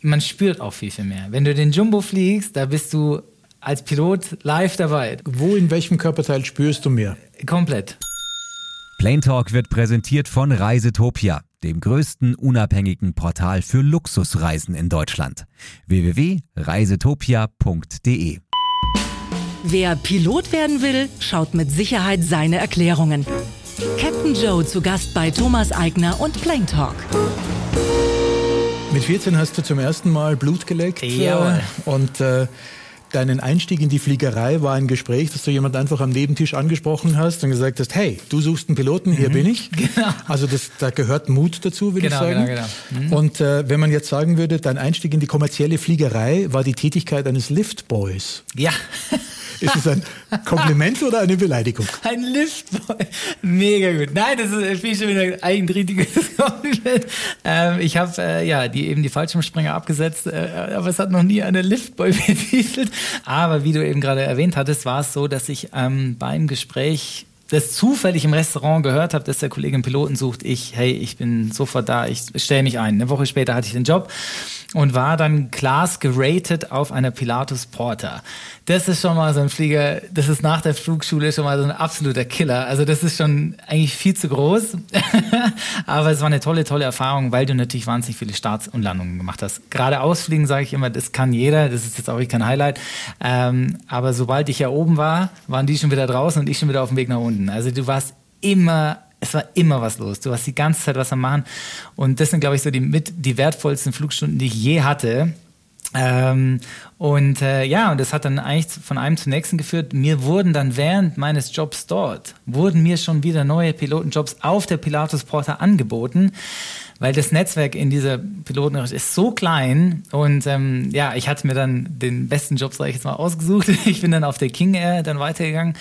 man spürt auch viel, viel mehr. Wenn du den Jumbo fliegst, da bist du als Pilot live dabei. Wo in welchem Körperteil spürst du mehr? Komplett. Plane Talk wird präsentiert von Reisetopia, dem größten unabhängigen Portal für Luxusreisen in Deutschland. www.reisetopia.de Wer Pilot werden will, schaut mit Sicherheit seine Erklärungen. Captain Joe zu Gast bei Thomas Eigner und Plane Talk. Mit 14 hast du zum ersten Mal Blut geleckt. Äh, und äh, deinen Einstieg in die Fliegerei war ein Gespräch, dass du jemand einfach am Nebentisch angesprochen hast und gesagt hast, hey, du suchst einen Piloten, hier bin ich. Genau. Also das, da gehört Mut dazu, würde Genau, ich sagen. genau, genau. Und äh, wenn man jetzt sagen würde, dein Einstieg in die kommerzielle Fliegerei war die Tätigkeit eines Liftboys. Ja. Ist es ein Kompliment oder eine Beleidigung? Ein Liftboy. Mega gut. Nein, das ist viel schon wieder ein eigentrietiges Kompliment. Ähm, ich habe äh, ja die eben die Fallschirmspringer abgesetzt, äh, aber es hat noch nie eine Liftboy betitelt. Aber wie du eben gerade erwähnt hattest, war es so, dass ich ähm, beim Gespräch das zufällig im Restaurant gehört habe, dass der Kollege einen Piloten sucht. Ich, hey, ich bin sofort da, ich stelle mich ein. Eine Woche später hatte ich den Job und war dann Class geratet auf einer Pilatus Porter. Das ist schon mal so ein Flieger, das ist nach der Flugschule schon mal so ein absoluter Killer. Also das ist schon eigentlich viel zu groß. Aber es war eine tolle, tolle Erfahrung, weil du natürlich wahnsinnig viele Starts und Landungen gemacht hast. Gerade ausfliegen, sage ich immer, das kann jeder. Das ist jetzt auch kein Highlight. Ähm, aber sobald ich ja oben war, waren die schon wieder draußen und ich schon wieder auf dem Weg nach unten. Also du warst immer es war immer was los. Du hast die ganze Zeit was am Machen. Und das sind, glaube ich, so die mit die wertvollsten Flugstunden, die ich je hatte. Ähm, und äh, ja, und das hat dann eigentlich von einem zum nächsten geführt. Mir wurden dann während meines Jobs dort, wurden mir schon wieder neue Pilotenjobs auf der Pilatus Porter angeboten, weil das Netzwerk in dieser Pilotenrecht ist so klein. Und ähm, ja, ich hatte mir dann den besten Job, sag ich jetzt mal, ausgesucht. Ich bin dann auf der King Air dann weitergegangen.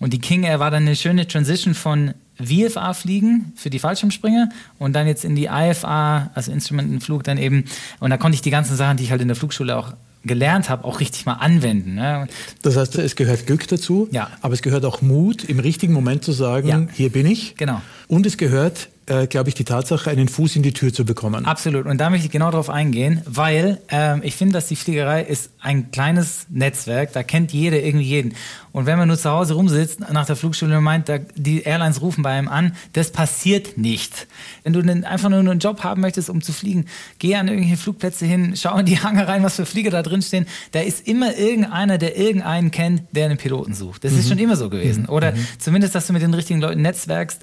Und die King Air war dann eine schöne Transition von VFA fliegen für die Fallschirmspringer und dann jetzt in die IFA, also Instrumentenflug dann eben. Und da konnte ich die ganzen Sachen, die ich halt in der Flugschule auch gelernt habe, auch richtig mal anwenden. Ne? Das heißt, es gehört Glück dazu, Ja. aber es gehört auch Mut, im richtigen Moment zu sagen, Ja. hier bin ich. Genau. Und es gehört, äh, glaube ich, die Tatsache, einen Fuß in die Tür zu bekommen. Absolut. Und da möchte ich genau drauf eingehen, weil ähm, ich finde, dass die Fliegerei ist ein kleines Netzwerk, da kennt jeder irgendwie jeden. Und wenn man nur zu Hause rumsitzt nach der Flugschule und meint, da, die Airlines rufen bei einem an, das passiert nicht. Wenn du einen, einfach nur einen Job haben möchtest, um zu fliegen, geh an irgendwelche Flugplätze hin, schau in die Hangar rein, was für Flieger da drin stehen. Da ist immer irgendeiner, der irgendeinen kennt, der einen Piloten sucht. Das ist schon immer so gewesen. Oder zumindest, dass du mit den richtigen Leuten netzwerkst,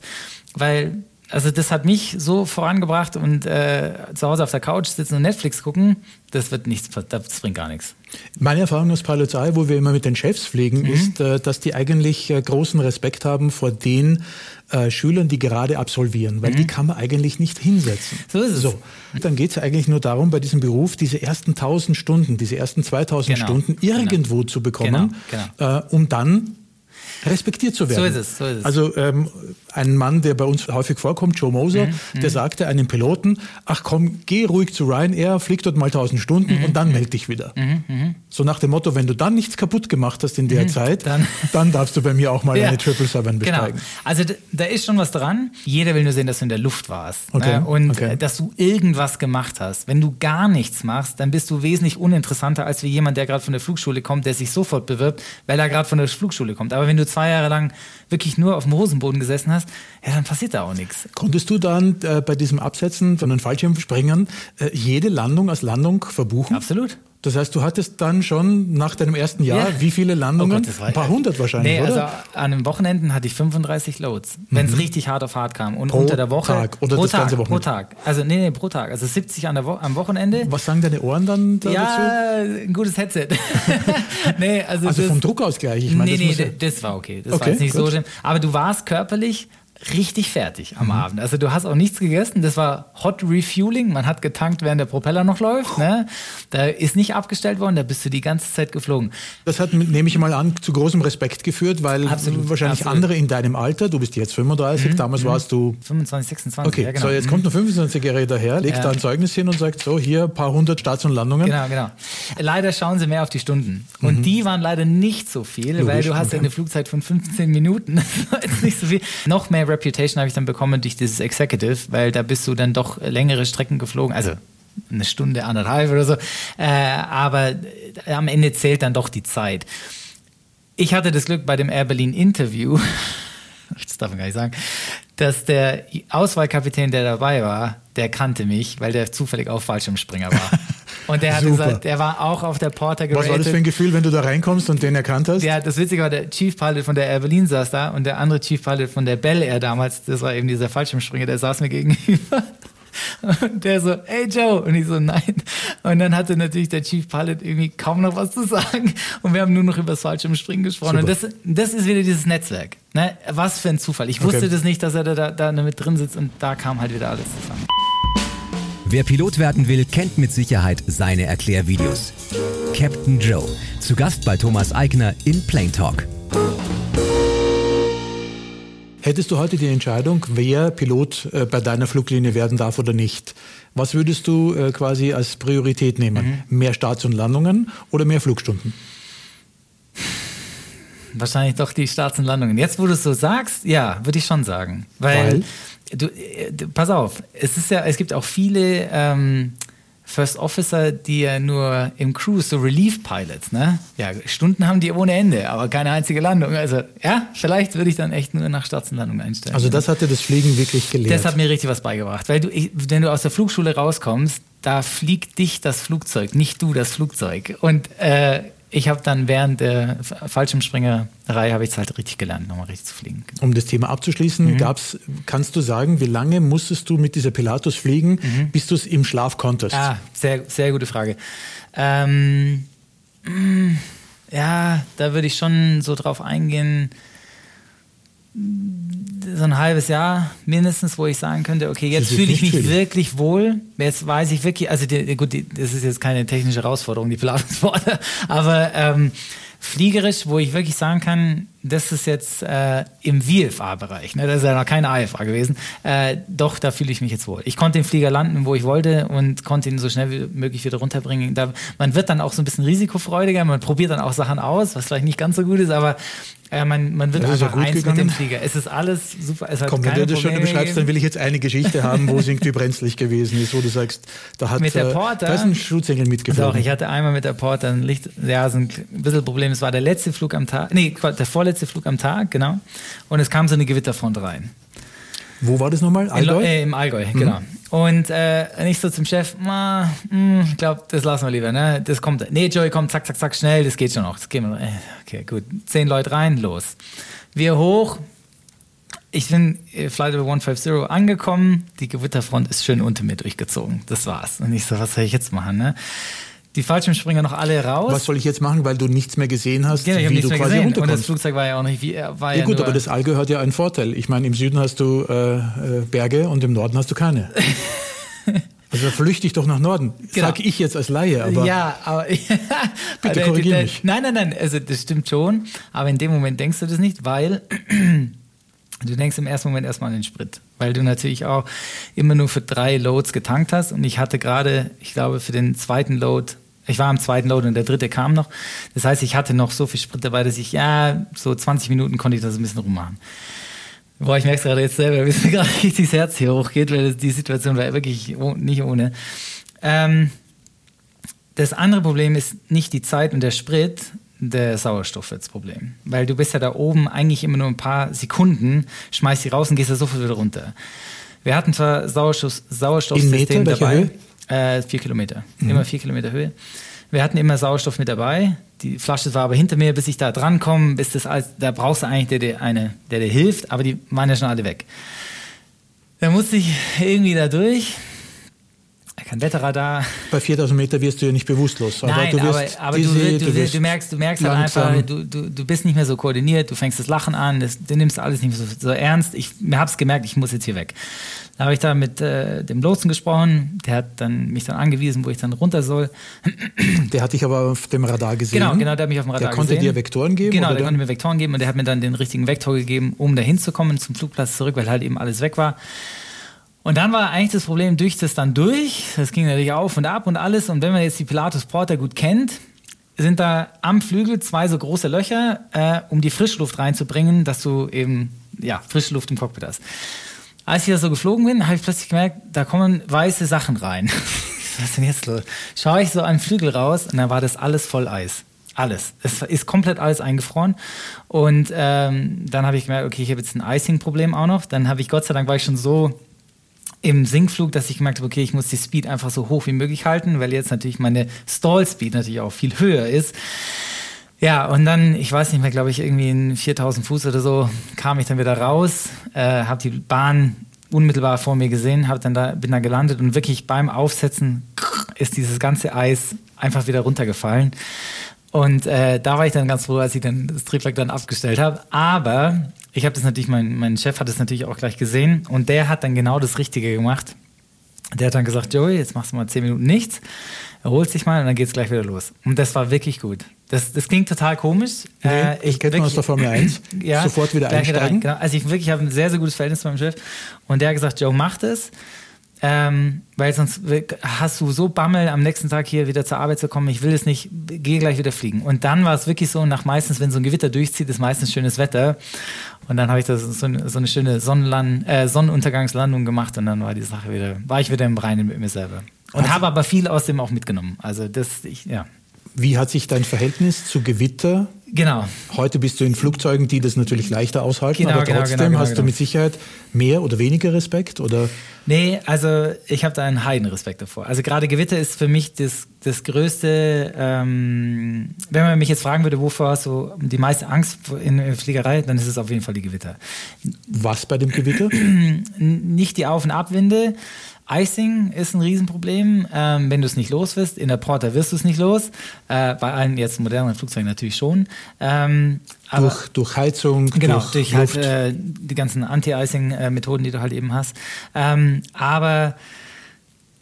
weil also das hat mich so vorangebracht und äh, zu Hause auf der Couch sitzen und Netflix gucken, das wird nichts, das bringt gar nichts. Meine Erfahrung aus Pilots Eye, wo wir immer mit den Chefs fliegen, Mhm. ist, äh, dass die eigentlich äh, großen Respekt haben vor den äh, Schülern, die gerade absolvieren, weil die kann man eigentlich nicht hinsetzen. Mhm. So ist es. So, dann geht es eigentlich nur darum, bei diesem Beruf diese ersten 1000 Stunden, diese ersten 2000 Genau. Stunden irgendwo zu bekommen, Genau, Äh, um dann respektiert zu werden. So ist es, so ist es. Also ähm, ein Mann, der bei uns häufig vorkommt, Joe Moser, Mhm, der sagte einem Piloten, ach komm, geh ruhig zu Ryanair, flieg dort mal 1000 Stunden Mhm, und dann melde dich wieder. So nach dem Motto, wenn du dann nichts kaputt gemacht hast in der Zeit, dann, Mhm, dann- darfst du bei mir auch mal Ja. eine Triple Seven Genau. besteigen. Also d- da ist schon was dran. Jeder will nur sehen, dass du in der Luft warst. Okay, Ne? Und okay. dass du irgendwas gemacht hast. Wenn du gar nichts machst, dann bist du wesentlich uninteressanter als wie jemand, der gerade von der Flugschule kommt, der sich sofort bewirbt, weil er gerade von der Flugschule kommt. Aber wenn du zwei Jahre lang wirklich nur auf dem Hosenboden gesessen hast, ja, dann passiert da auch nichts. Konntest du dann äh, bei diesem Absetzen von den Fallschirmspringern äh, jede Landung als Landung verbuchen? Absolut. Das heißt, du hattest dann schon nach deinem ersten Jahr Ja. wie viele Landungen? Oh Gott, war- Ein paar hundert wahrscheinlich, Nee, oder? also an den Wochenenden hatte ich 35 Loads, wenn es richtig hart auf hart kam. Und Pro unter der Woche. Tag oder pro das Tag, ganze Pro Wochenende? Tag. Also, nee, nee, pro Tag. Also 70 an der Wo am Wochenende. Was sagen deine Ohren dann da dazu? Ja, ein gutes Headset. nee, also, Also das, vom Druckausgleich, ich meine, nee, das nee, ja- das war okay. Das Okay, war jetzt nicht so gut. schlimm. Aber du warst körperlich richtig fertig am Abend. Also du hast auch nichts gegessen. Das war Hot Refueling. Man hat getankt, während der Propeller noch läuft. Ne? Da ist nicht abgestellt worden. Da bist du die ganze Zeit geflogen. Das hat, nehme ich mal an, zu großem Respekt geführt, weil Absolut, wahrscheinlich absolut. andere in deinem Alter, du bist jetzt 35, damals warst du 25, 26. Okay, ja, genau. so jetzt kommt ein 25-Jähriger daher, legt Ja. da ein Zeugnis hin und sagt so, hier ein paar hundert Starts und Landungen. Genau, genau. Leider schauen sie mehr auf die Stunden. Und die waren leider nicht so viel, weil Mhm. Logisch, du hast ja okay. eine Flugzeit von 15 Minuten. Das jetzt nicht so viel. Noch mehr Reputation habe ich dann bekommen durch dieses Executive, weil da bist du dann doch längere Strecken geflogen. Also eine Stunde, anderthalb oder so. Äh, aber äh, am Ende zählt dann doch die Zeit. Ich hatte das Glück bei dem Air Berlin Interview, das darf man gar nicht sagen, dass der Auswahlkapitän, der dabei war, der kannte mich, weil der zufällig auch Fallschirmspringer war. Und der hat gesagt, der war auch auf der Porter geratet. Was war das für ein Gefühl, wenn du da reinkommst und den erkannt hast? Ja, das Witzige war, der Chief Pilot von der Air Berlin saß da und der andere Chief Pilot von der Bell Air damals, das war eben dieser Fallschirmspringer, der saß mir gegenüber. Und der so, hey Joe. Und ich so, nein. Und dann hatte natürlich der Chief Pilot irgendwie kaum noch was zu sagen. Und wir haben nur noch über das Fallschirmspringen gesprochen. Super. Und das, das ist wieder dieses Netzwerk. Ne? Was für ein Zufall. Ich wusste okay. das nicht, dass er da, da, da mit drin sitzt und da kam halt wieder alles zusammen. Wer Pilot werden will, kennt mit Sicherheit seine Erklärvideos. Captain Joe, zu Gast bei Thomas Eigner in Plane Talk. Hättest du heute die Entscheidung, wer Pilot äh, bei deiner Fluglinie werden darf oder nicht, was würdest du äh, quasi als Priorität nehmen? Mhm. Mehr Starts und Landungen oder mehr Flugstunden? Wahrscheinlich doch die Starts und Landungen. Jetzt, wo du es so sagst, ja, würde ich schon sagen. Weil, Weil? Du, du, pass auf, es ist ja, es gibt auch viele ähm, First Officer, die ja nur im Cruise, so Relief Pilots, ne? Ja, Stunden haben die ohne Ende, aber keine einzige Landung. Also, ja, vielleicht würde ich dann echt nur nach Startlandung einstellen. Also, das hat dir das Fliegen wirklich gelehrt? Das hat mir richtig was beigebracht. Weil du, ich, wenn du aus der Flugschule rauskommst, da fliegt dich das Flugzeug, nicht du das Flugzeug. Und äh, ich habe dann während der Fallschirmspringerei habe ich es halt richtig gelernt, nochmal richtig zu fliegen. Um das Thema abzuschließen, mhm. gab's, kannst du sagen, wie lange musstest du mit dieser Pilatus fliegen, mhm. bis du es im Schlaf konntest? Ah, sehr, sehr gute Frage. Ähm, mm, ja, da würde ich schon so drauf eingehen so ein halbes Jahr mindestens, wo ich sagen könnte, okay, jetzt fühle ich mich schwierig. wirklich wohl. Jetzt weiß ich wirklich, also die, gut, die, das ist jetzt keine technische Herausforderung, die Pilatesworte, aber ähm, fliegerisch, wo ich wirklich sagen kann, das ist jetzt äh, im VFA-Bereich, ne? das ist ja noch keine AFA gewesen, äh, doch, da fühle ich mich jetzt wohl. Ich konnte den Flieger landen, wo ich wollte und konnte ihn so schnell wie möglich wieder runterbringen. Da, man wird dann auch so ein bisschen risikofreudiger, man probiert dann auch Sachen aus, was vielleicht nicht ganz so gut ist, aber äh, man, man wird einfach eins gegangen. mit dem Flieger. Es ist alles super. Es hat Komm, wenn du das schon beschreibst, dann will ich jetzt eine Geschichte haben, wo es irgendwie brenzlig gewesen ist, wo du sagst, da hat mit der äh, Porter, da ist ein Schutzengel mitgeflogen. Doch, ich hatte einmal mit der Porter ein Licht, ja, so ein bisschen Problem. Es war der letzte Flug am Tag, nee, der vorletzte Flug am Tag, genau. Und es kam so eine Gewitterfront rein. Wo war das nochmal? Allgäu? In, äh, Im Allgäu, mhm. genau. Und äh, ich so zum Chef, mh, hm, ich glaube, das lassen wir lieber, ne? Das kommt. Nee, Joey, komm, zack, zack, zack, schnell, das geht schon noch. Das gehen wir. Äh, okay, gut. Zehn Leute rein, los. Wir hoch. Ich bin äh, Flight over 150 angekommen. Die Gewitterfront ist schön unter mir durchgezogen. Das war's. Und ich so, was soll ich jetzt machen, ne? Die Fallschirmspringer noch alle raus. Was soll ich jetzt machen, weil du nichts mehr gesehen hast, genau, wie du quasi gesehen. runterkommst? Und das Flugzeug war ja auch nicht wie äh, war ja, ja gut, aber das Allgäu hat ja einen Vorteil. Ich meine, im Süden hast du äh, äh Berge und im Norden hast du keine. Also flüchte ich doch nach Norden. Genau. Sag ich jetzt als Laie, aber. Ja, aber. bitte korrigiere mich. Nein, nein, nein. Also, das stimmt schon. Aber in dem Moment denkst du das nicht, weil du denkst im ersten Moment erstmal an den Sprit. Weil du natürlich auch immer nur für drei Loads getankt hast. Und ich hatte gerade, ich glaube, für den zweiten Load ich war am zweiten Load und der dritte kam noch. Das heißt, ich hatte noch so viel Sprit dabei, dass ich, ja, so 20 Minuten konnte ich das ein bisschen rummachen. Boah, ich merke es gerade jetzt selber, wie mir gerade richtig das Herz hier hochgeht, weil die Situation war wirklich nicht ohne. Ähm, das andere Problem ist nicht die Zeit und der Sprit, der Sauerstoff wird das Problem. Weil du bist ja da oben eigentlich immer nur ein paar Sekunden, schmeißt sie raus und gehst da sofort wieder runter. Wir hatten zwar Sauerstoff, Sauerstoffsystem dabei. Äh, vier Kilometer. Mhm. Immer vier Kilometer Höhe. Wir hatten immer Sauerstoff mit dabei. Die Flasche war aber hinter mir, bis ich da dran komme, bis das alles, da brauchst du eigentlich der, der, eine, der dir hilft, aber die waren ja schon alle weg. Da musste ich irgendwie da durch. Kein Wetterradar. Bei 4000 Meter wirst du ja nicht bewusstlos. Aber Nein, du aber, aber dizzy, du, du, du, merkst, du merkst halt einfach, du, du, du bist nicht mehr so koordiniert, du fängst das Lachen an, das, du nimmst alles nicht mehr so, so ernst. Ich habe es gemerkt, ich muss jetzt hier weg. Da habe ich da mit äh, dem Lotsen gesprochen, der hat dann mich dann angewiesen, wo ich dann runter soll. Der hat dich aber auf dem Radar gesehen. Genau, genau, der hat mich auf dem Radar der konnte gesehen. dir Vektoren geben? Genau, der konnte mir Vektoren geben und der hat mir dann den richtigen Vektor gegeben, um da hinzukommen zum Flugplatz zurück, weil halt eben alles weg war. Und dann war eigentlich das Problem, durch das dann durch. Das ging natürlich auf und ab und alles. Und wenn man jetzt die Pilatus Porter gut kennt, sind da am Flügel zwei so große Löcher, äh, um die Frischluft reinzubringen, dass du eben ja, frische Luft im Cockpit hast. Als ich da so geflogen bin, habe ich plötzlich gemerkt, da kommen weiße Sachen rein. was ist denn jetzt los? Schaue ich so an den Flügel raus und dann war das alles voll Eis. Alles. Es ist komplett alles eingefroren. Und ähm, dann habe ich gemerkt, okay, ich habe jetzt ein Icing-Problem auch noch. Dann habe ich, Gott sei Dank, war ich schon so im Sinkflug, dass ich gemerkt habe, okay, ich muss die Speed einfach so hoch wie möglich halten, weil jetzt natürlich meine Stall-Speed natürlich auch viel höher ist. Ja, und dann, ich weiß nicht mehr, glaube ich, irgendwie in 4000 Fuß oder so, kam ich dann wieder raus, äh, habe die Bahn unmittelbar vor mir gesehen, hab dann da, bin da gelandet und wirklich beim Aufsetzen ist dieses ganze Eis einfach wieder runtergefallen. Und äh, da war ich dann ganz froh, als ich dann das Triebwerk dann abgestellt habe. Aber ich habe das natürlich, mein, mein Chef hat das natürlich auch gleich gesehen und der hat dann genau das Richtige gemacht. Der hat dann gesagt, Joey, jetzt machst du mal zehn Minuten nichts, erholst dich mal und dann geht's gleich wieder los. Und das war wirklich gut. Das, das klingt total komisch. Nee, äh, ich kenne man aus der Formel 1. ja, Sofort wieder einsteigen. Genau. Also ich wirklich habe ein sehr, sehr gutes Verhältnis zu meinem Chef. Und der hat gesagt, Joe, mach das. Ähm, weil sonst hast du so Bammel, am nächsten Tag hier wieder zur Arbeit zu kommen. Ich will es nicht, geh gleich wieder fliegen. Und dann war es wirklich so, nach meistens, wenn so ein Gewitter durchzieht, ist meistens schönes Wetter. Und dann habe ich das so, eine, so eine schöne Sonnenland, äh, Sonnenuntergangslandung gemacht und dann war die Sache wieder, war ich wieder im Reinen mit mir selber. Und habe aber viel aus dem auch mitgenommen. Also das, ich, ja. Wie hat sich dein Verhältnis zu Gewitter Genau. Heute bist du in Flugzeugen, die das natürlich leichter aushalten, genau, aber genau, trotzdem genau, genau, hast du genau. mit Sicherheit mehr oder weniger Respekt? Oder? Nee, also ich habe da einen Heidenrespekt davor. Also gerade Gewitter ist für mich das, das größte, ähm, wenn man mich jetzt fragen würde, wovor hast du die meiste Angst in der Fliegerei, dann ist es auf jeden Fall die Gewitter. Was bei dem Gewitter? Nicht die Auf- und Abwinde, Icing ist ein Riesenproblem, ähm, wenn du es nicht los wirst. In der Porter wirst du es nicht los. Äh, bei allen jetzt modernen Flugzeugen natürlich schon. Ähm, durch, durch Heizung, genau, durch, durch halt, äh, die ganzen Anti-Icing-Methoden, die du halt eben hast. Ähm, aber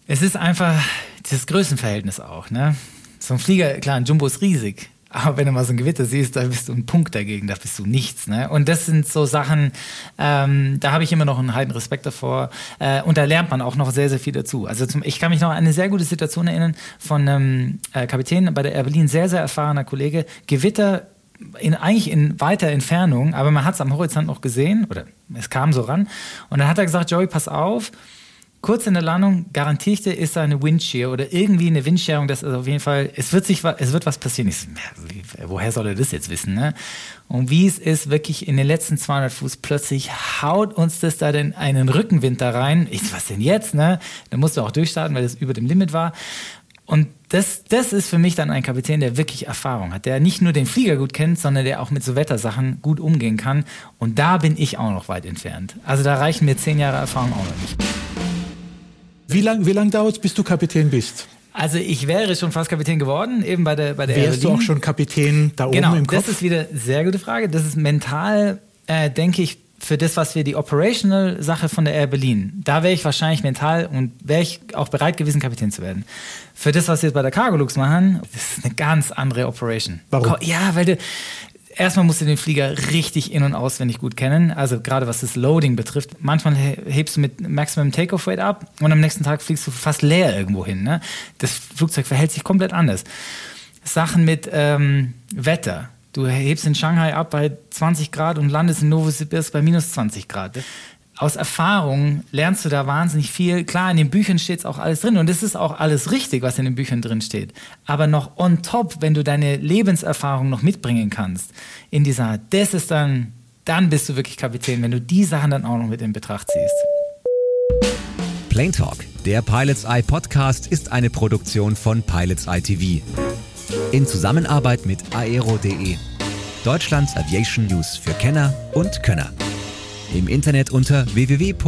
es ist einfach das Größenverhältnis auch. Ne? So ein Flieger, klar, ein Jumbo ist riesig. Aber wenn du mal so ein Gewitter siehst, da bist du ein Punkt dagegen, da bist du nichts. Ne? Und das sind so Sachen, ähm, da habe ich immer noch einen heiden Respekt davor. Äh, und da lernt man auch noch sehr, sehr viel dazu. Also zum, ich kann mich noch an eine sehr gute Situation erinnern von einem äh, Kapitän bei der Air Berlin, sehr, sehr erfahrener Kollege. Gewitter in, eigentlich in weiter Entfernung, aber man hat es am Horizont noch gesehen, oder es kam so ran. Und dann hat er gesagt, Joey, pass auf, kurz in der Landung garantiere ich dir, ist da eine Windshear oder irgendwie eine Windscherung, das ist auf jeden Fall, es wird sich, es wird was passieren. Ich, woher soll er das jetzt wissen, ne? Und wie es ist, wirklich in den letzten 200 Fuß plötzlich haut uns das da denn einen Rückenwind da rein. Ich, was denn jetzt, ne? Da musst du auch durchstarten, weil das über dem Limit war. Und das, das ist für mich dann ein Kapitän, der wirklich Erfahrung hat, der nicht nur den Flieger gut kennt, sondern der auch mit so Wettersachen gut umgehen kann. Und da bin ich auch noch weit entfernt. Also da reichen mir zehn Jahre Erfahrung auch noch nicht. Wie lange wie lang dauert es, bis du Kapitän bist? Also ich wäre schon fast Kapitän geworden, eben bei der bei der Wärst du auch schon Kapitän da oben genau, im Kopf? Das ist wieder eine sehr gute Frage. Das ist mental, äh, denke ich, für das, was wir die Operational Sache von der Air Berlin, da wäre ich wahrscheinlich mental und wäre ich auch bereit gewesen, Kapitän zu werden. Für das, was wir jetzt bei der Cargolux machen, das ist eine ganz andere Operation. Warum? Ja, weil du, erstmal musst du den Flieger richtig in- und auswendig gut kennen. Also gerade was das Loading betrifft. Manchmal hebst du mit Maximum Takeoff Weight ab und am nächsten Tag fliegst du fast leer irgendwo hin. Ne? Das Flugzeug verhält sich komplett anders. Sachen mit ähm, Wetter. Du hebst in Shanghai ab bei 20 Grad und landest in Novosibirsk bei minus 20 Grad aus Erfahrung lernst du da wahnsinnig viel. Klar, in den Büchern steht es auch alles drin und es ist auch alles richtig, was in den Büchern drin steht. Aber noch on top, wenn du deine Lebenserfahrung noch mitbringen kannst in dieser, das ist dann, dann bist du wirklich Kapitän, wenn du die Sachen dann auch noch mit in Betracht ziehst. Plane Talk, der Pilots Eye Podcast, ist eine Produktion von Pilots Eye TV. In Zusammenarbeit mit aero.de. Deutschlands Aviation News für Kenner und Könner im Internet unter www.aero.de.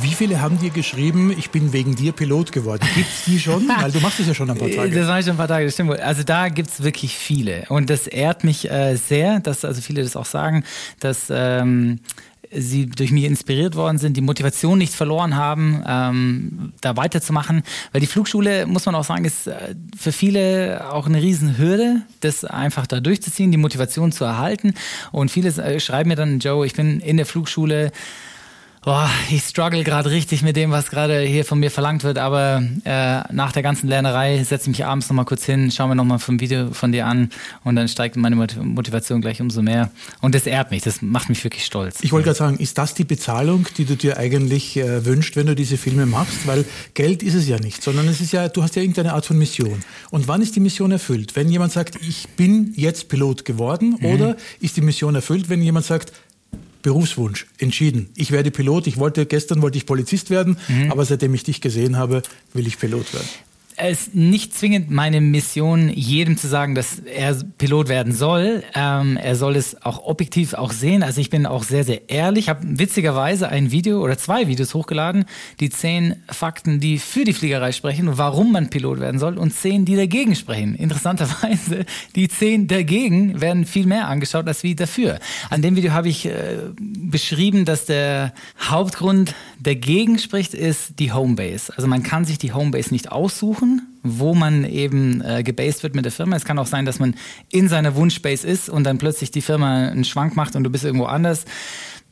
Wie viele haben dir geschrieben, ich bin wegen dir Pilot geworden? Gibt es die schon? Weil du machst es ja schon ein paar Tage. Das war schon ein paar Tage, das stimmt wohl. Also da gibt es wirklich viele. Und das ehrt mich äh, sehr, dass also viele das auch sagen, dass ähm, sie durch mich inspiriert worden sind, die Motivation nicht verloren haben, ähm, da weiterzumachen. Weil die Flugschule, muss man auch sagen, ist äh, für viele auch eine Riesenhürde, das einfach da durchzuziehen, die Motivation zu erhalten. Und viele äh, schreiben mir dann, Joe, ich bin in der Flugschule Boah, ich struggle gerade richtig mit dem, was gerade hier von mir verlangt wird, aber äh, nach der ganzen Lernerei setze ich mich abends nochmal kurz hin, schaue mir nochmal ein Video von dir an und dann steigt meine Motivation gleich umso mehr. Und das ehrt mich, das macht mich wirklich stolz. Ich wollte gerade sagen, ist das die Bezahlung, die du dir eigentlich äh, wünschst, wenn du diese Filme machst? Weil Geld ist es ja nicht, sondern es ist ja, du hast ja irgendeine Art von Mission. Und wann ist die Mission erfüllt? Wenn jemand sagt, ich bin jetzt Pilot geworden, mhm. oder ist die Mission erfüllt, wenn jemand sagt, Berufswunsch entschieden. Ich werde Pilot. Ich wollte gestern wollte ich Polizist werden, mhm. aber seitdem ich dich gesehen habe, will ich Pilot werden es ist nicht zwingend meine Mission, jedem zu sagen, dass er Pilot werden soll. Ähm, er soll es auch objektiv auch sehen. Also ich bin auch sehr, sehr ehrlich. Ich habe witzigerweise ein Video oder zwei Videos hochgeladen, die zehn Fakten, die für die Fliegerei sprechen warum man Pilot werden soll und zehn, die dagegen sprechen. Interessanterweise, die zehn dagegen werden viel mehr angeschaut als wie dafür. An dem Video habe ich äh, beschrieben, dass der Hauptgrund dagegen spricht, ist die Homebase. Also man kann sich die Homebase nicht aussuchen suchen, wo man eben äh, gebased wird mit der Firma. Es kann auch sein, dass man in seiner Wunschbase ist und dann plötzlich die Firma einen Schwank macht und du bist irgendwo anders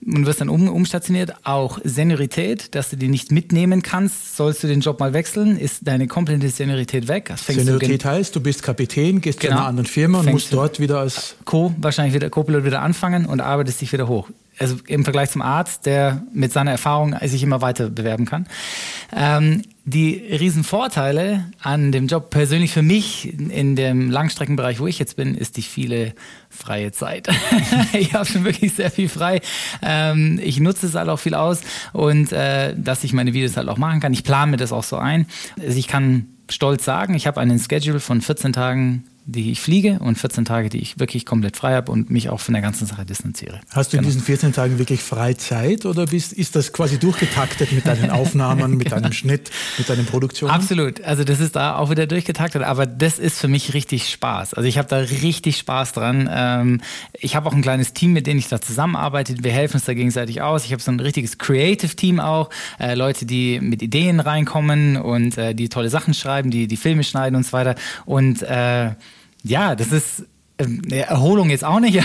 und wirst dann um, umstationiert. Auch Seniorität, dass du die nicht mitnehmen kannst. Sollst du den Job mal wechseln, ist deine komplette Seniorität weg. Seniorität heißt, du bist Kapitän, gehst genau. zu einer anderen Firma und musst dort wieder als Co, wahrscheinlich wieder Co-Pilot wieder anfangen und arbeitest dich wieder hoch also im Vergleich zum Arzt, der mit seiner Erfahrung sich immer weiter bewerben kann. Ähm, die Riesenvorteile an dem Job persönlich für mich in dem Langstreckenbereich, wo ich jetzt bin, ist die viele freie Zeit. ich habe schon wirklich sehr viel frei. Ähm, ich nutze es halt auch viel aus und äh, dass ich meine Videos halt auch machen kann. Ich plane mir das auch so ein. Also ich kann stolz sagen, ich habe einen Schedule von 14 Tagen die ich fliege und 14 Tage, die ich wirklich komplett frei habe und mich auch von der ganzen Sache distanziere. Hast du genau. in diesen 14 Tagen wirklich Freizeit oder bist, ist das quasi durchgetaktet mit deinen Aufnahmen, mit deinem Schnitt, mit deinen Produktionen? Absolut. Also das ist da auch wieder durchgetaktet, aber das ist für mich richtig Spaß. Also ich habe da richtig Spaß dran. Ähm, ich habe auch ein kleines Team, mit dem ich da zusammenarbeite. Wir helfen uns da gegenseitig aus. Ich habe so ein richtiges Creative Team auch. Äh, Leute, die mit Ideen reinkommen und äh, die tolle Sachen schreiben, die die Filme schneiden und so weiter. Und äh, ja, das ist ähm, Erholung jetzt auch nicht,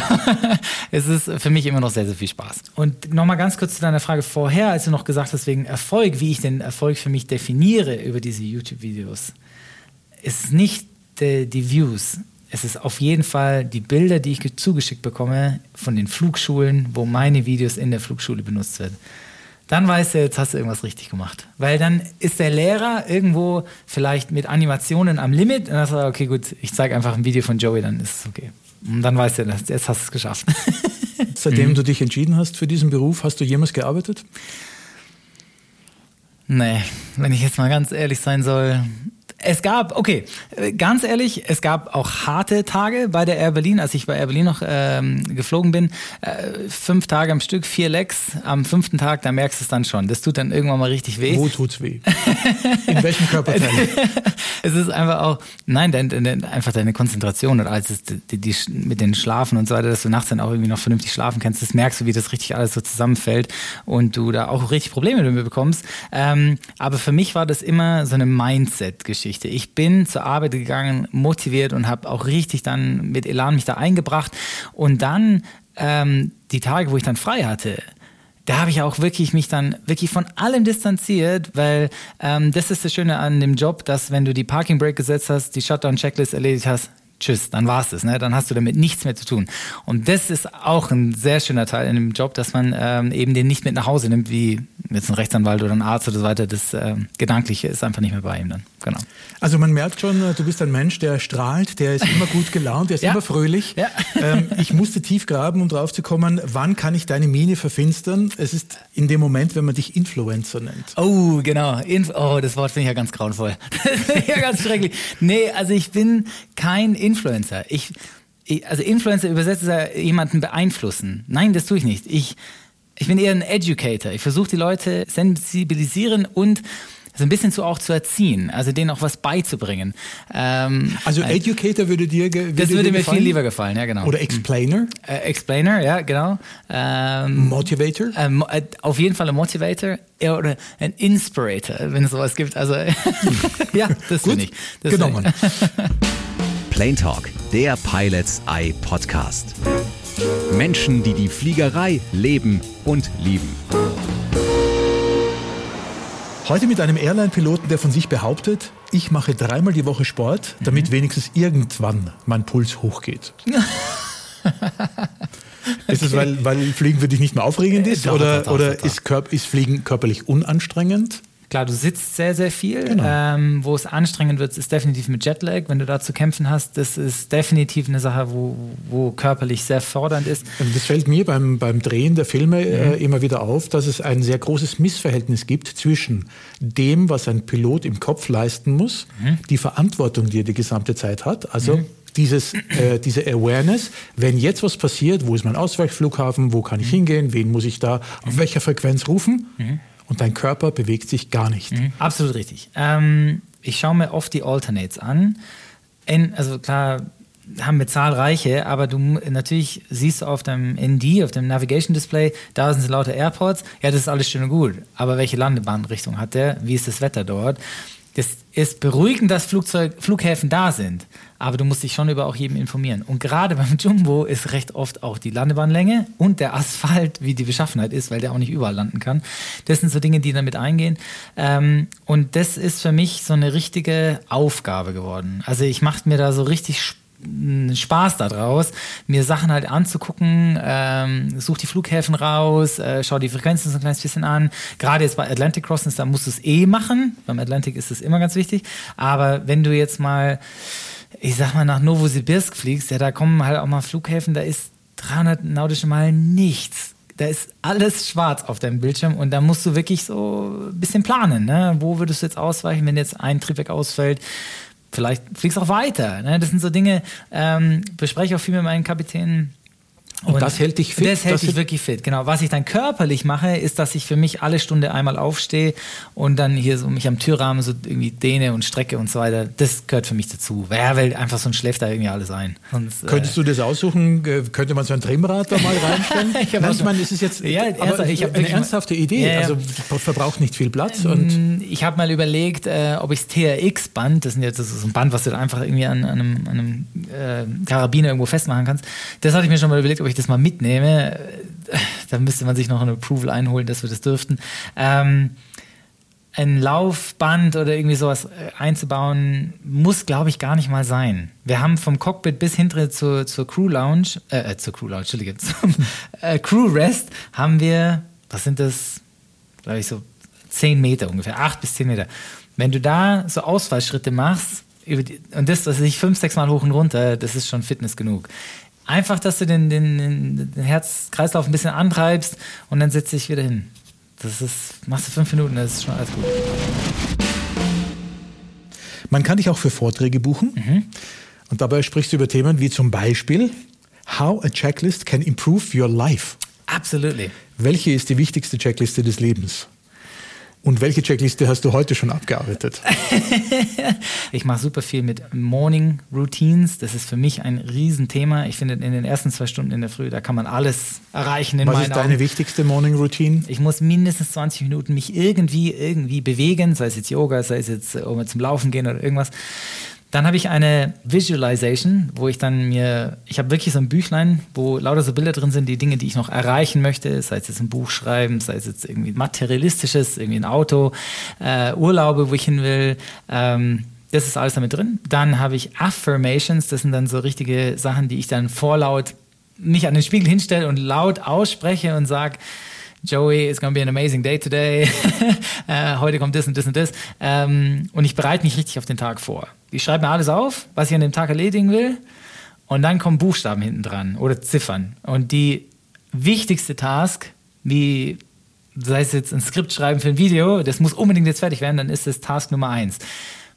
es ist für mich immer noch sehr, sehr viel Spaß. Und nochmal ganz kurz zu deiner Frage vorher, als du noch gesagt hast, wegen Erfolg, wie ich den Erfolg für mich definiere über diese YouTube-Videos, ist nicht die, die Views. Es ist auf jeden Fall die Bilder, die ich zugeschickt bekomme von den Flugschulen, wo meine Videos in der Flugschule benutzt werden dann weißt du, jetzt hast du irgendwas richtig gemacht. Weil dann ist der Lehrer irgendwo vielleicht mit Animationen am Limit und dann sagst du, okay, gut, ich zeige einfach ein Video von Joey, dann ist es okay. Und dann weißt du, jetzt hast du es geschafft. Seitdem mhm. du dich entschieden hast für diesen Beruf, hast du jemals gearbeitet? Nee, wenn ich jetzt mal ganz ehrlich sein soll, es gab, okay, ganz ehrlich, es gab auch harte Tage bei der Air Berlin, als ich bei Air Berlin noch ähm, geflogen bin. Äh, fünf Tage am Stück, vier Lecks. Am fünften Tag, da merkst du es dann schon. Das tut dann irgendwann mal richtig weh. Wo tut's weh? In welchem Körperteil? es ist einfach auch, nein, dein, dein, einfach deine Konzentration und alles, die, die, mit den Schlafen und so weiter, dass du nachts dann auch irgendwie noch vernünftig schlafen kannst. Das merkst du, wie das richtig alles so zusammenfällt und du da auch richtig Probleme damit bekommst. Ähm, aber für mich war das immer so eine Mindset-Geschichte. Geschichte. Ich bin zur Arbeit gegangen, motiviert und habe auch richtig dann mit Elan mich da eingebracht. Und dann ähm, die Tage, wo ich dann frei hatte, da habe ich auch wirklich mich dann wirklich von allem distanziert, weil ähm, das ist das Schöne an dem Job, dass wenn du die Parking Brake gesetzt hast, die Shutdown Checklist erledigt hast, tschüss, dann war's das, ne? Dann hast du damit nichts mehr zu tun. Und das ist auch ein sehr schöner Teil in dem Job, dass man ähm, eben den nicht mit nach Hause nimmt, wie jetzt ein Rechtsanwalt oder ein Arzt oder so weiter. Das äh, Gedankliche ist einfach nicht mehr bei ihm dann. Genau. Also man merkt schon, äh, du bist ein Mensch, der strahlt, der ist immer gut gelaunt, der ist ja. immer fröhlich. Ja. Ähm, ich musste tief graben, um drauf zu kommen, wann kann ich deine Mine verfinstern? Es ist in dem Moment, wenn man dich Influencer nennt. Oh, genau. Inf oh, das Wort finde ich ja ganz grauenvoll. ja ganz schrecklich. Nee, also ich bin kein Influencer. Ich, ich also Influencer übersetzt ja jemanden beeinflussen. Nein, das tue ich nicht. Ich, ich bin eher ein Educator. Ich versuche die Leute sensibilisieren und so ein bisschen zu auch zu erziehen, also denen auch was beizubringen. Ähm, also äh, Educator würde dir würde Das würde mir gefallen? viel lieber gefallen, ja genau. Oder Explainer? Äh, Explainer, ja genau. Ähm, Motivator? Ähm, äh, auf jeden Fall ein Motivator oder ein Inspirator, wenn es sowas gibt. Also ja, das finde ich. Das Genommen. Plane Talk, der Pilots Eye Podcast. Menschen, die die Fliegerei leben und lieben. Heute mit einem Airline-Piloten, der von sich behauptet, ich mache dreimal die Woche Sport, damit mhm. wenigstens irgendwann mein Puls hochgeht. Ist es, weil, weil Fliegen für dich nicht mehr aufregend ist? Äh, doch, oder, doch, doch, oder ist, ist Fliegen körperlich unanstrengend? Klar, du sitzt sehr, sehr viel. Genau. Ähm, wo es anstrengend wird, ist definitiv mit Jetlag. Wenn du da zu kämpfen hast, das ist definitiv eine Sache, wo, wo körperlich sehr fordernd ist. Das fällt mir beim, beim Drehen der Filme äh, mhm. immer wieder auf, dass es ein sehr großes Missverhältnis gibt zwischen dem, was ein Pilot im Kopf leisten muss, mhm. die Verantwortung, die er die gesamte Zeit hat, also mhm dieses, äh, diese Awareness, wenn jetzt was passiert, wo ist mein Ausweichflughafen, wo kann ich mhm. hingehen, wen muss ich da auf welcher Frequenz rufen? Mhm. Und dein Körper bewegt sich gar nicht. Mhm. Absolut richtig. Ähm, ich schaue mir oft die Alternates an. In, also klar, haben wir zahlreiche, aber du natürlich siehst du auf deinem ND, auf dem Navigation Display, da sind lauter Airports. Ja, das ist alles schön und gut. Aber welche Landebahnrichtung hat der? Wie ist das Wetter dort? Das ist beruhigend, dass Flugzeug, Flughäfen da sind aber du musst dich schon über auch jedem informieren. Und gerade beim Jumbo ist recht oft auch die Landebahnlänge und der Asphalt, wie die Beschaffenheit ist, weil der auch nicht überall landen kann. Das sind so Dinge, die damit eingehen. Ähm, und das ist für mich so eine richtige Aufgabe geworden. Also ich mache mir da so richtig Spaß daraus, mir Sachen halt anzugucken, ähm, such die Flughäfen raus, äh, schau die Frequenzen so ein kleines bisschen an. Gerade jetzt bei Atlantic Crossings, da musst du es eh machen. Beim Atlantic ist es immer ganz wichtig. Aber wenn du jetzt mal ich sag mal, nach Novosibirsk fliegst, ja, da kommen halt auch mal Flughäfen, da ist 300 nautische Meilen nichts. Da ist alles schwarz auf deinem Bildschirm und da musst du wirklich so ein bisschen planen. Ne? Wo würdest du jetzt ausweichen, wenn jetzt ein Triebwerk ausfällt? Vielleicht fliegst du auch weiter. Ne? Das sind so Dinge, ähm, bespreche ich auch viel mit meinen Kapitänen und, und, das hält dich fit? Das hält dich wirklich fit, genau. Was ich dann körperlich mache, ist, dass ich für mich alle Stunde einmal aufstehe und dann hier so mich am Türrahmen so irgendwie dehne und strecke und so weiter. Das gehört für mich dazu. Ja, weil einfach so ein schläft da irgendwie alles ein. Und, Könntest äh, du das aussuchen? Könnte man so ein Trimmrad da mal reinstellen? ich Nein, ich meine, es ist jetzt ja, aber ich eine ernsthafte Idee. Ja, ja. Also verbraucht nicht viel Platz. Und ähm, ich habe mal überlegt, äh, ob ich das TRX-Band, das, ist jetzt, das ist so ein Band, was du einfach irgendwie an, an einem, an einem äh, Karabiner irgendwo festmachen kannst. Das hatte ich mir schon mal überlegt, ob ich das mal mitnehme, da müsste man sich noch ein Approval einholen, dass wir das dürften. Ähm, ein Laufband oder irgendwie sowas äh, einzubauen, muss, glaube ich, gar nicht mal sein. Wir haben vom Cockpit bis hintere zur, zur Crew Lounge, äh, äh zur Crew Lounge, Entschuldige, zum äh, Crew Rest haben wir, was sind das, glaube ich, so 10 Meter ungefähr, 8 bis 10 Meter. Wenn du da so Ausfallschritte machst, die, und das, dass ich fünf, sechs Mal hoch und runter, das ist schon Fitness genug einfach, dass du den, den, den Herzkreislauf ein bisschen antreibst und dann setzt dich wieder hin. Das ist, machst du fünf Minuten, das ist schon alles gut. Man kann dich auch für Vorträge buchen. Mhm. Und dabei sprichst du über Themen wie zum Beispiel How a Checklist can improve your life. Absolutely. Welche ist die wichtigste Checkliste des Lebens? Und welche Checkliste hast du heute schon abgearbeitet? ich mache super viel mit Morning Routines. Das ist für mich ein Riesenthema. Ich finde, in den ersten zwei Stunden in der Früh, da kann man alles erreichen. In Was ist deine Augen. wichtigste Morning Routine? Ich muss mindestens 20 Minuten mich irgendwie, irgendwie bewegen, sei es jetzt Yoga, sei es jetzt um zum Laufen gehen oder irgendwas. Dann habe ich eine Visualization, wo ich dann mir, ich habe wirklich so ein Büchlein, wo lauter so Bilder drin sind, die Dinge, die ich noch erreichen möchte, sei es jetzt ein Buch schreiben, sei es jetzt irgendwie materialistisches, irgendwie ein Auto, äh, Urlaube, wo ich hin will. Ähm, das ist alles damit drin. Dann habe ich Affirmations, das sind dann so richtige Sachen, die ich dann vorlaut mich an den Spiegel hinstelle und laut ausspreche und sage, Joey, it's gonna be an amazing day today. äh, heute kommt das und das und das. Ähm, und ich bereite mich richtig auf den Tag vor. Ich schreibe mir alles auf, was ich an dem Tag erledigen will. Und dann kommen Buchstaben hinten dran oder Ziffern. Und die wichtigste Task, wie sei es jetzt ein Skript schreiben für ein Video, das muss unbedingt jetzt fertig werden, dann ist das Task Nummer eins.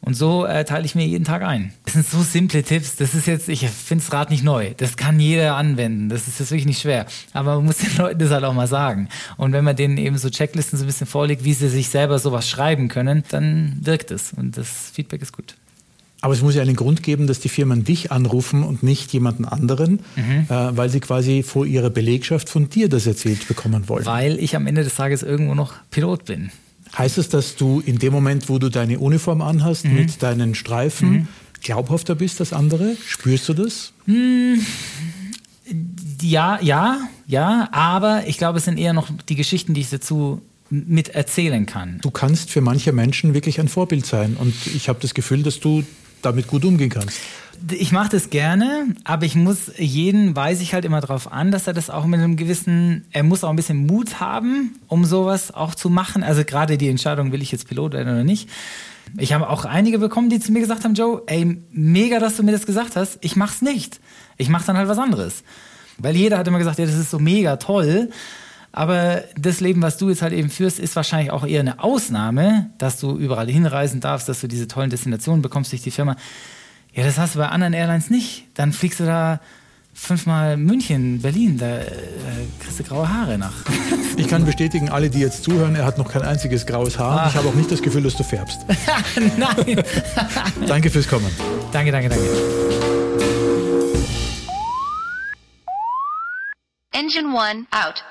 Und so äh, teile ich mir jeden Tag ein. Das sind so simple Tipps. Das ist jetzt, ich finde das Rad nicht neu. Das kann jeder anwenden. Das ist jetzt wirklich nicht schwer. Aber man muss den Leuten das halt auch mal sagen. Und wenn man denen eben so Checklisten so ein bisschen vorlegt, wie sie sich selber sowas schreiben können, dann wirkt es. Und das Feedback ist gut. Aber es muss ja einen Grund geben, dass die Firmen dich anrufen und nicht jemanden anderen, mhm. äh, weil sie quasi vor ihrer Belegschaft von dir das erzählt bekommen wollen. Weil ich am Ende des Tages irgendwo noch Pilot bin. Heißt es, dass du in dem Moment, wo du deine Uniform anhast, mhm. mit deinen Streifen, mhm. glaubhafter bist als andere? Spürst du das? Mhm. Ja, ja, ja, aber ich glaube, es sind eher noch die Geschichten, die ich dazu mit erzählen kann. Du kannst für manche Menschen wirklich ein Vorbild sein und ich habe das Gefühl, dass du damit gut umgehen kannst. Ich mache das gerne, aber ich muss jeden weise ich halt immer darauf an, dass er das auch mit einem gewissen, er muss auch ein bisschen Mut haben, um sowas auch zu machen. Also gerade die Entscheidung, will ich jetzt Pilot werden oder nicht. Ich habe auch einige bekommen, die zu mir gesagt haben, Joe, ey, mega, dass du mir das gesagt hast. Ich mach's nicht. Ich mach dann halt was anderes. Weil jeder hat immer gesagt, ja, das ist so mega toll. Aber das Leben, was du jetzt halt eben führst, ist wahrscheinlich auch eher eine Ausnahme, dass du überall hinreisen darfst, dass du diese tollen Destinationen bekommst durch die Firma. Ja, das hast du bei anderen Airlines nicht. Dann fliegst du da fünfmal München, Berlin, da äh, kriegst du graue Haare nach. Ich kann bestätigen, alle, die jetzt zuhören, er hat noch kein einziges graues Haar. Ich habe auch nicht das Gefühl, dass du färbst. Nein. danke fürs Kommen. Danke, danke, danke. Engine 1 out.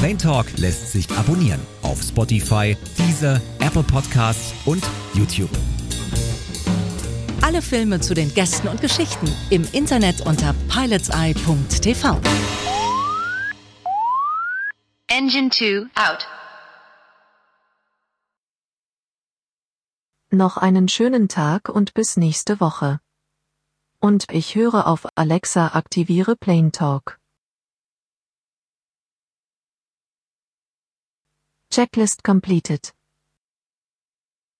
Plain Talk lässt sich abonnieren auf Spotify, Deezer, Apple Podcasts und YouTube. Alle Filme zu den Gästen und Geschichten im Internet unter pilotseye.tv. Engine 2 out. Noch einen schönen Tag und bis nächste Woche. Und ich höre auf Alexa aktiviere Plane Talk. Checklist completed.